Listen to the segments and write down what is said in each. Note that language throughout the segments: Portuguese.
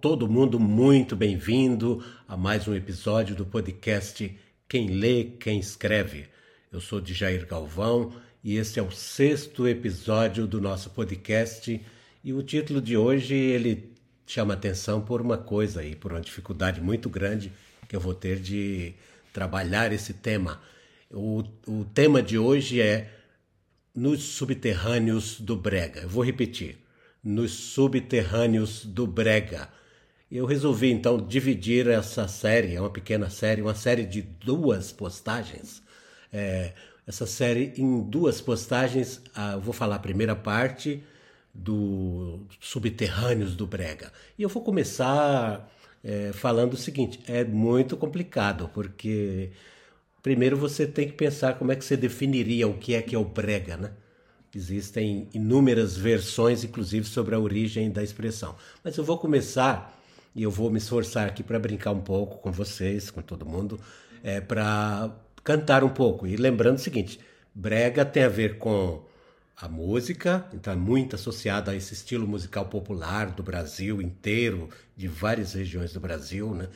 todo mundo muito bem-vindo a mais um episódio do podcast Quem Lê, Quem Escreve. Eu sou de Jair Galvão e este é o sexto episódio do nosso podcast e o título de hoje ele chama atenção por uma coisa aí, por uma dificuldade muito grande que eu vou ter de trabalhar esse tema. O, o tema de hoje é nos subterrâneos do Brega. Eu vou repetir nos subterrâneos do Brega. Eu resolvi então dividir essa série, é uma pequena série, uma série de duas postagens. É, essa série em duas postagens, ah, eu vou falar a primeira parte do Subterrâneos do Brega. E eu vou começar é, falando o seguinte: é muito complicado, porque primeiro você tem que pensar como é que você definiria o que é que é o Brega, né? Existem inúmeras versões, inclusive, sobre a origem da expressão. Mas eu vou começar, e eu vou me esforçar aqui para brincar um pouco com vocês, com todo mundo, é, para cantar um pouco. E lembrando o seguinte: brega tem a ver com a música, então é muito associada a esse estilo musical popular do Brasil inteiro, de várias regiões do Brasil, né?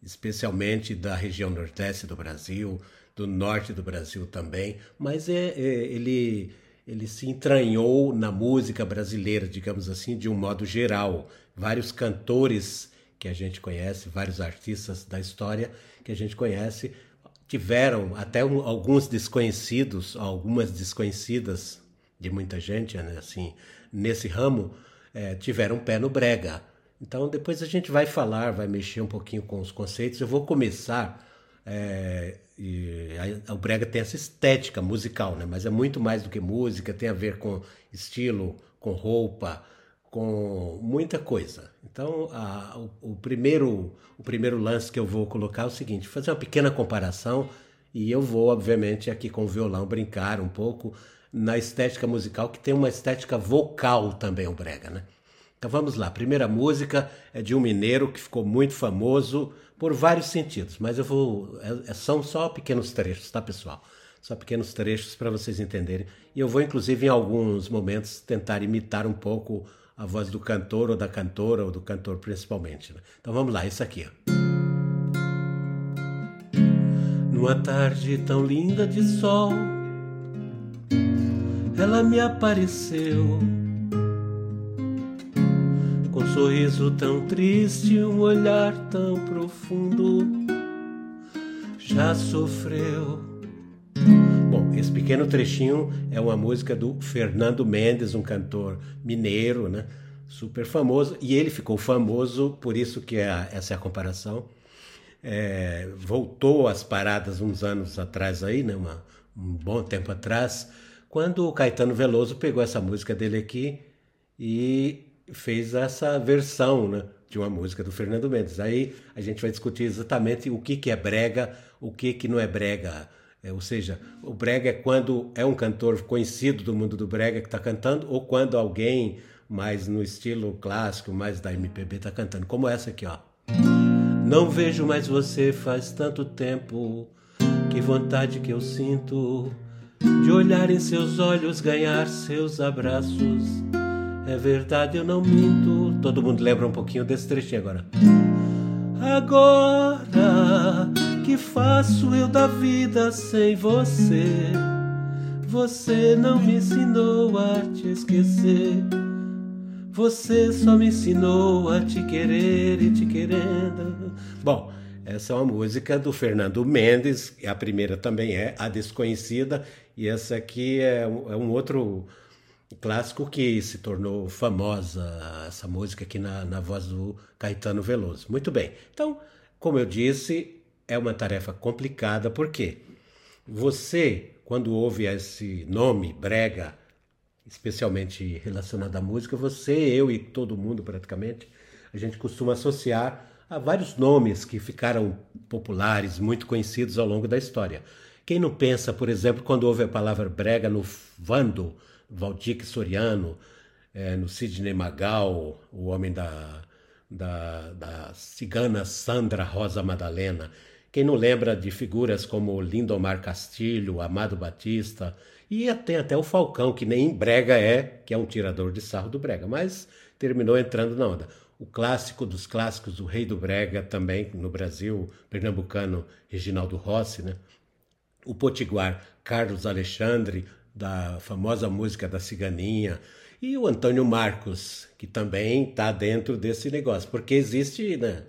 especialmente da região nordeste do Brasil, do norte do Brasil também, mas é, é ele ele se entranhou na música brasileira, digamos assim, de um modo geral. Vários cantores que a gente conhece, vários artistas da história que a gente conhece, tiveram até um, alguns desconhecidos, algumas desconhecidas de muita gente, né, assim, nesse ramo, é, tiveram pé no brega. Então depois a gente vai falar, vai mexer um pouquinho com os conceitos. Eu vou começar é, a, o brega tem essa estética musical, né? Mas é muito mais do que música, tem a ver com estilo, com roupa, com muita coisa. Então, a, o, o, primeiro, o primeiro lance que eu vou colocar é o seguinte: fazer uma pequena comparação e eu vou, obviamente, aqui com o violão brincar um pouco na estética musical, que tem uma estética vocal também, o brega, né? Então vamos lá. A primeira música é de um mineiro que ficou muito famoso por vários sentidos, mas eu vou. É, é são só pequenos trechos, tá, pessoal? Só pequenos trechos para vocês entenderem. E eu vou, inclusive, em alguns momentos, tentar imitar um pouco a voz do cantor ou da cantora, ou do cantor principalmente. Né? Então vamos lá, isso aqui. Ó. Numa tarde tão linda de sol, ela me apareceu sorriso tão triste, um olhar tão profundo. Já sofreu. Bom, esse pequeno trechinho é uma música do Fernando Mendes, um cantor mineiro, né? Super famoso. E ele ficou famoso, por isso que é, essa é a comparação. É, voltou às paradas uns anos atrás aí, né? Uma, um bom tempo atrás, quando o Caetano Veloso pegou essa música dele aqui e fez essa versão né, de uma música do Fernando Mendes. Aí a gente vai discutir exatamente o que, que é brega, o que, que não é brega. É, ou seja, o brega é quando é um cantor conhecido do mundo do brega que está cantando, ou quando alguém mais no estilo clássico, mais da MPB está cantando, como essa aqui, ó. Não vejo mais você faz tanto tempo, que vontade que eu sinto de olhar em seus olhos, ganhar seus abraços é verdade, eu não minto. Todo mundo lembra um pouquinho desse trechinho agora. Agora que faço eu da vida sem você? Você não me ensinou a te esquecer. Você só me ensinou a te querer e te querendo. Bom, essa é uma música do Fernando Mendes, a primeira também é A Desconhecida, e essa aqui é um, é um outro clássico que se tornou famosa essa música aqui na, na voz do Caetano Veloso. Muito bem. Então, como eu disse, é uma tarefa complicada, porque você, quando ouve esse nome, brega, especialmente relacionado à música, você, eu e todo mundo praticamente, a gente costuma associar a vários nomes que ficaram populares, muito conhecidos ao longo da história. Quem não pensa, por exemplo, quando ouve a palavra brega no Vando, Valdir Soriano, é, no Sidney Magal, o homem da, da, da cigana Sandra Rosa Madalena. Quem não lembra de figuras como Lindomar Castilho, Amado Batista e tem até o Falcão, que nem Brega é, que é um tirador de sarro do Brega, mas terminou entrando na onda. o clássico dos clássicos, o Rei do Brega, também no Brasil, pernambucano Reginaldo Rossi, né? o Potiguar Carlos Alexandre, da famosa música da Ciganinha, e o Antônio Marcos, que também está dentro desse negócio, porque existe, né,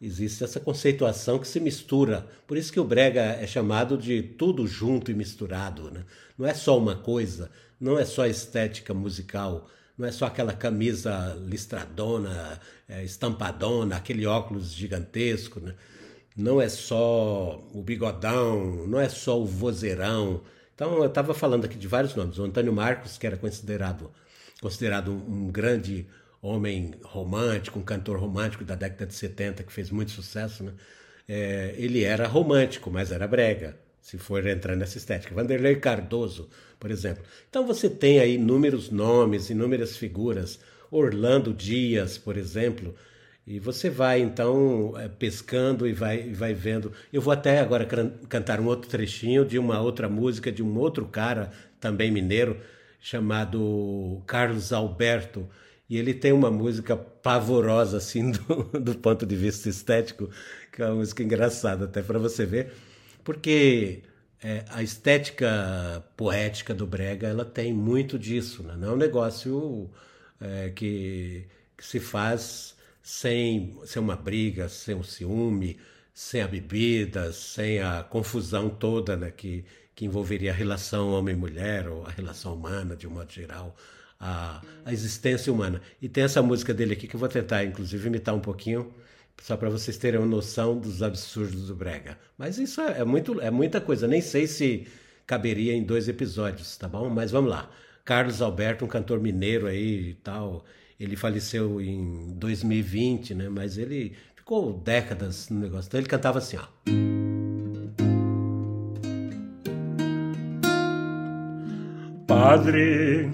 existe essa conceituação que se mistura. Por isso que o brega é chamado de tudo junto e misturado. Né? Não é só uma coisa, não é só estética musical, não é só aquela camisa listradona, é, estampadona, aquele óculos gigantesco, né? não é só o bigodão, não é só o vozeirão. Então eu estava falando aqui de vários nomes. O Antônio Marcos, que era considerado, considerado um grande homem romântico, um cantor romântico da década de 70 que fez muito sucesso, né? É, ele era romântico, mas era brega, se for entrar nessa estética. Vanderlei Cardoso, por exemplo. Então você tem aí inúmeros nomes, inúmeras figuras. Orlando Dias, por exemplo, e você vai então é, pescando e vai, vai vendo. Eu vou até agora cantar um outro trechinho de uma outra música de um outro cara, também mineiro, chamado Carlos Alberto. E ele tem uma música pavorosa, assim, do, do ponto de vista estético, que é uma música engraçada, até para você ver, porque é, a estética poética do Brega ela tem muito disso, né? não é um negócio é, que, que se faz sem, sem uma briga, sem um ciúme, sem a bebida, sem a confusão toda né, que, que envolveria a relação homem-mulher ou a relação humana de um modo geral a, a existência humana. E tem essa música dele aqui que eu vou tentar, inclusive, imitar um pouquinho, só para vocês terem uma noção dos absurdos do Brega. Mas isso é, é, muito, é muita coisa, nem sei se caberia em dois episódios, tá bom? Mas vamos lá. Carlos Alberto, um cantor mineiro aí e tal, ele faleceu em 2020, né? Mas ele ficou décadas no negócio. Então ele cantava assim, ó. Padre,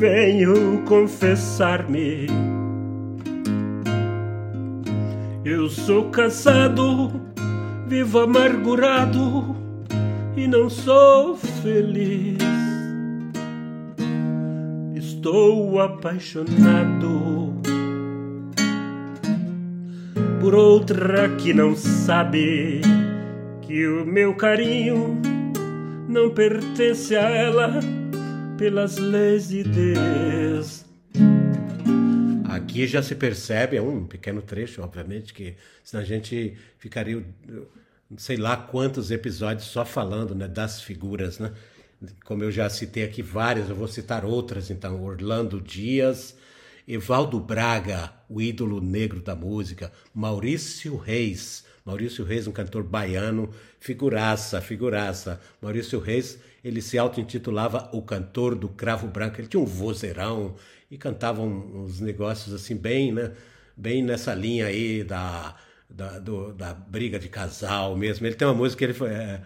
venho confessar-me. Eu sou casado, vivo amargurado e não sou feliz. Estou apaixonado por outra que não sabe que o meu carinho não pertence a ela pelas leis de Deus. Aqui já se percebe, é um pequeno trecho, obviamente, que senão a gente ficaria, sei lá quantos episódios só falando né, das figuras, né? Como eu já citei aqui várias, eu vou citar outras, então, Orlando Dias, Evaldo Braga, o ídolo negro da música, Maurício Reis, Maurício Reis, um cantor baiano, figuraça, figuraça. Maurício Reis ele se auto-intitulava o cantor do cravo branco. Ele tinha um vozeirão e cantava uns negócios assim bem, né? Bem nessa linha aí da, da, do, da briga de casal mesmo. Ele tem uma música que ele foi... É,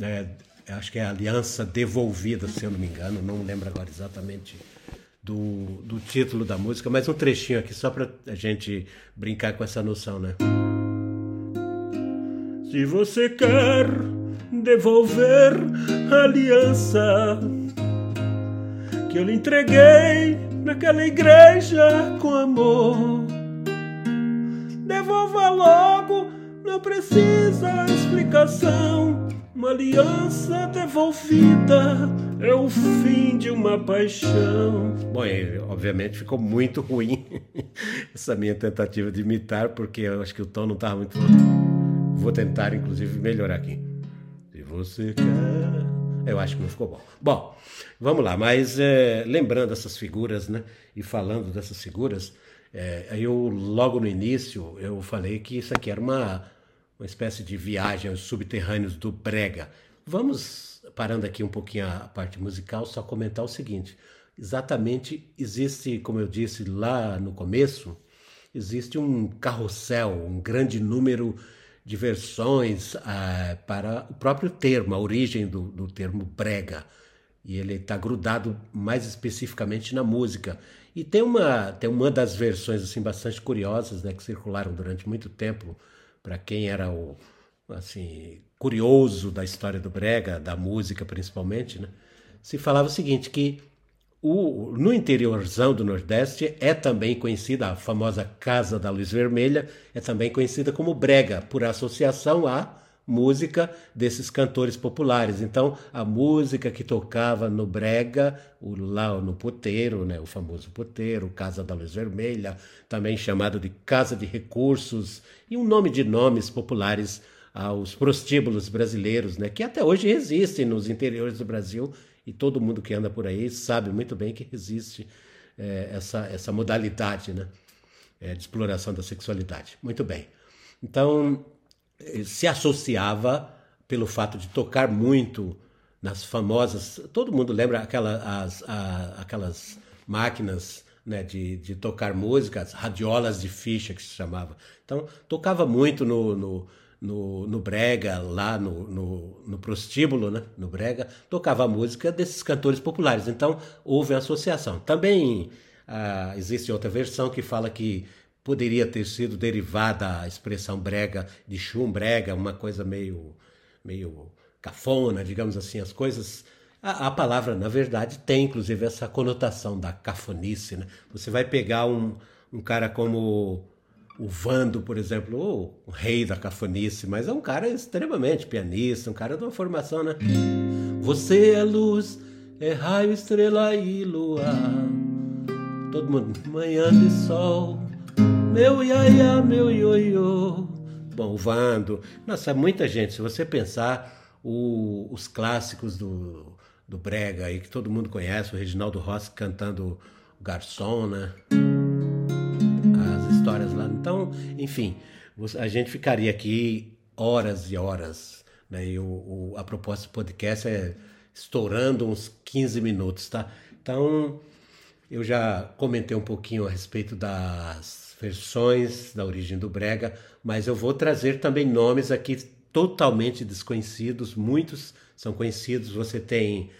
é, acho que é Aliança Devolvida, se eu não me engano. Não lembro agora exatamente do, do título da música, mas um trechinho aqui só para a gente brincar com essa noção, né? Se você quer devolver a aliança que eu lhe entreguei naquela igreja com amor. Devolva logo, não precisa explicação. Uma aliança devolvida é o fim de uma paixão. Bom, obviamente ficou muito ruim essa minha tentativa de imitar, porque eu acho que o tom não estava muito. Vou tentar, inclusive, melhorar aqui você quer. Eu acho que não ficou bom. Bom, vamos lá, mas é, lembrando essas figuras, né? E falando dessas figuras, é, eu logo no início eu falei que isso aqui era uma, uma espécie de viagem aos subterrâneos do Brega. Vamos parando aqui um pouquinho a parte musical, só comentar o seguinte: exatamente existe, como eu disse lá no começo, existe um carrossel, um grande número de versões ah, para o próprio termo, a origem do, do termo brega. E ele está grudado mais especificamente na música. E tem uma, tem uma das versões assim bastante curiosas, né, que circularam durante muito tempo para quem era o assim curioso da história do brega, da música principalmente, né? Se falava o seguinte que O, no interiorzão do Nordeste é também conhecida a famosa Casa da Luz Vermelha, é também conhecida como brega, por associação à música desses cantores populares. Então, a música que tocava no brega, o, lá no puteiro, né, o famoso puteiro, Casa da Luz Vermelha, também chamado de Casa de Recursos, e um nome de nomes populares aos prostíbulos brasileiros, né, que até hoje existem nos interiores do Brasil e todo mundo que anda por aí sabe muito bem que existe é, essa, essa modalidade né, é, de exploração da sexualidade. Muito bem. Então, eh, se associava pelo fato de tocar muito nas famosas. Todo mundo lembra aquela, as, a, aquelas máquinas né, de, de tocar música, as radiolas de ficha que se chamava. Então, tocava muito no, no no, no Brega, lá no, no, no, prostíbulo, né? no Brega, tocava a música desses cantores populares. Então houve a associação. Também ah, existe outra versão que fala que poderia ter sido derivada a expressão brega de chum brega, uma coisa meio, meio cafona, digamos assim, as coisas. A, a, palavra, na verdade, tem inclusive essa conotação da cafonice. Né? Você vai pegar um, um cara como o Vando, por exemplo, o rei da cafonice, mas é um cara extremamente pianista, um cara de uma formação, né? Você é luz, é raio, estrela e lua. Todo mundo, manhã de sol, meu iaia, meu ioiô. Bom, o Vando, nossa, muita gente, se você pensar o, os clássicos do, do Brega aí, que todo mundo conhece, o Reginaldo Rossi cantando Garçom, né? Enfim, a gente ficaria aqui horas e horas. Né? E o, o, a proposta do podcast é estourando uns 15 minutos, tá? Então, eu já comentei um pouquinho a respeito das versões da origem do Brega, mas eu vou trazer também nomes aqui totalmente desconhecidos, muitos são conhecidos. Você tem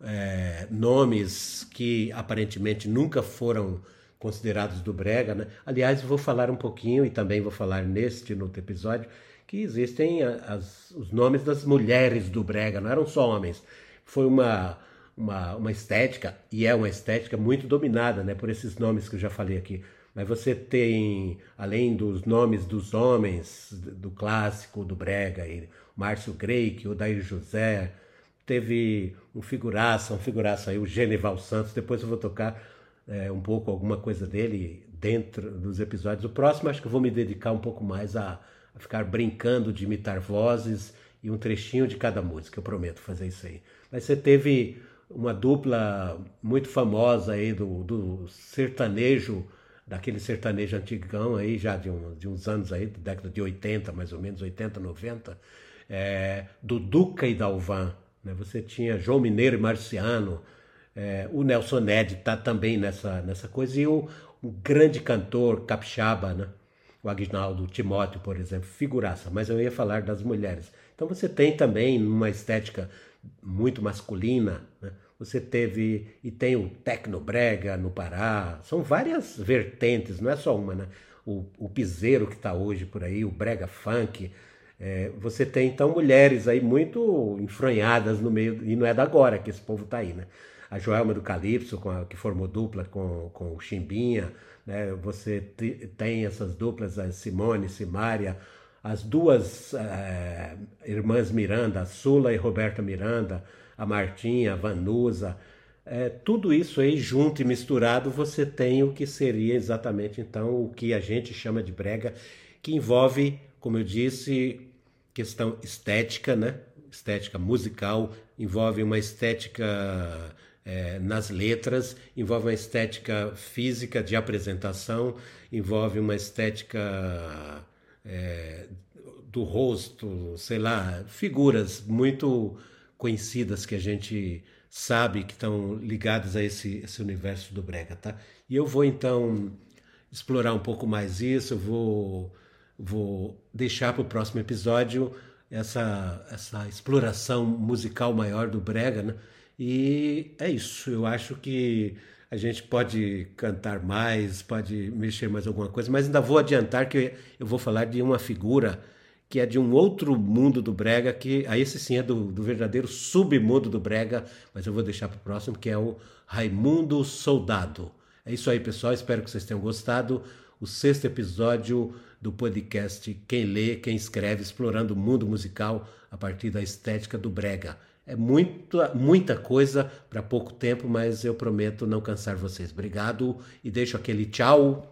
é, nomes que aparentemente nunca foram considerados do Brega, né? Aliás, vou falar um pouquinho e também vou falar neste no outro episódio que existem as, os nomes das mulheres do Brega, não eram só homens. Foi uma, uma, uma estética, e é uma estética muito dominada né, por esses nomes que eu já falei aqui. Mas você tem, além dos nomes dos homens, do clássico, do Brega, e Márcio Greik, Dair José, teve um figuraça, um figuraça aí, o Genival Santos, depois eu vou tocar é, um pouco alguma coisa dele dentro dos episódios. O próximo acho que vou me dedicar um pouco mais a, a ficar brincando de imitar vozes e um trechinho de cada música. Eu prometo fazer isso aí. Mas você teve uma dupla muito famosa aí do, do sertanejo, daquele sertanejo antigão aí, já de, um, de uns anos aí, da década de 80, mais ou menos, 80, 90, é, do Duca e Dalvan. Né? Você tinha João Mineiro e Marciano, é, o Nelson Ned está também nessa, nessa coisa, e o, o grande cantor capixaba, né? o Agnaldo Timóteo, por exemplo, figuraça, mas eu ia falar das mulheres. Então você tem também uma estética muito masculina, né? você teve e tem o Tecnobrega no Pará, são várias vertentes, não é só uma, né? O, o piseiro que está hoje por aí, o brega funk, é, você tem então mulheres aí muito enfronhadas no meio, e não é da agora que esse povo está aí, né? A Joelma do Calypso, a, que formou dupla com, com o Chimbinha, né? você tem essas duplas, a Simone, Simária, as duas é, irmãs Miranda, a Sula e Roberta Miranda, a Martinha, a Vanusa, é, tudo isso aí junto e misturado, você tem o que seria exatamente então o que a gente chama de brega, que envolve, como eu disse, questão estética, né? Estética musical, envolve uma estética é, nas letras, envolve uma estética física de apresentação, envolve uma estética é, do rosto, sei lá, figuras muito conhecidas que a gente sabe que estão ligadas a esse, esse universo do brega, tá? E eu vou então explorar um pouco mais isso, eu vou, vou deixar para o próximo episódio essa, essa exploração musical maior do brega, né? E é isso. Eu acho que a gente pode cantar mais, pode mexer mais alguma coisa, mas ainda vou adiantar que eu vou falar de uma figura que é de um outro mundo do Brega, que aí esse sim é do, do verdadeiro submundo do Brega, mas eu vou deixar para o próximo, que é o Raimundo Soldado. É isso aí, pessoal. Espero que vocês tenham gostado. O sexto episódio do podcast Quem Lê, Quem Escreve, explorando o mundo musical a partir da estética do Brega. É muita, muita coisa para pouco tempo, mas eu prometo não cansar vocês. Obrigado e deixo aquele tchau.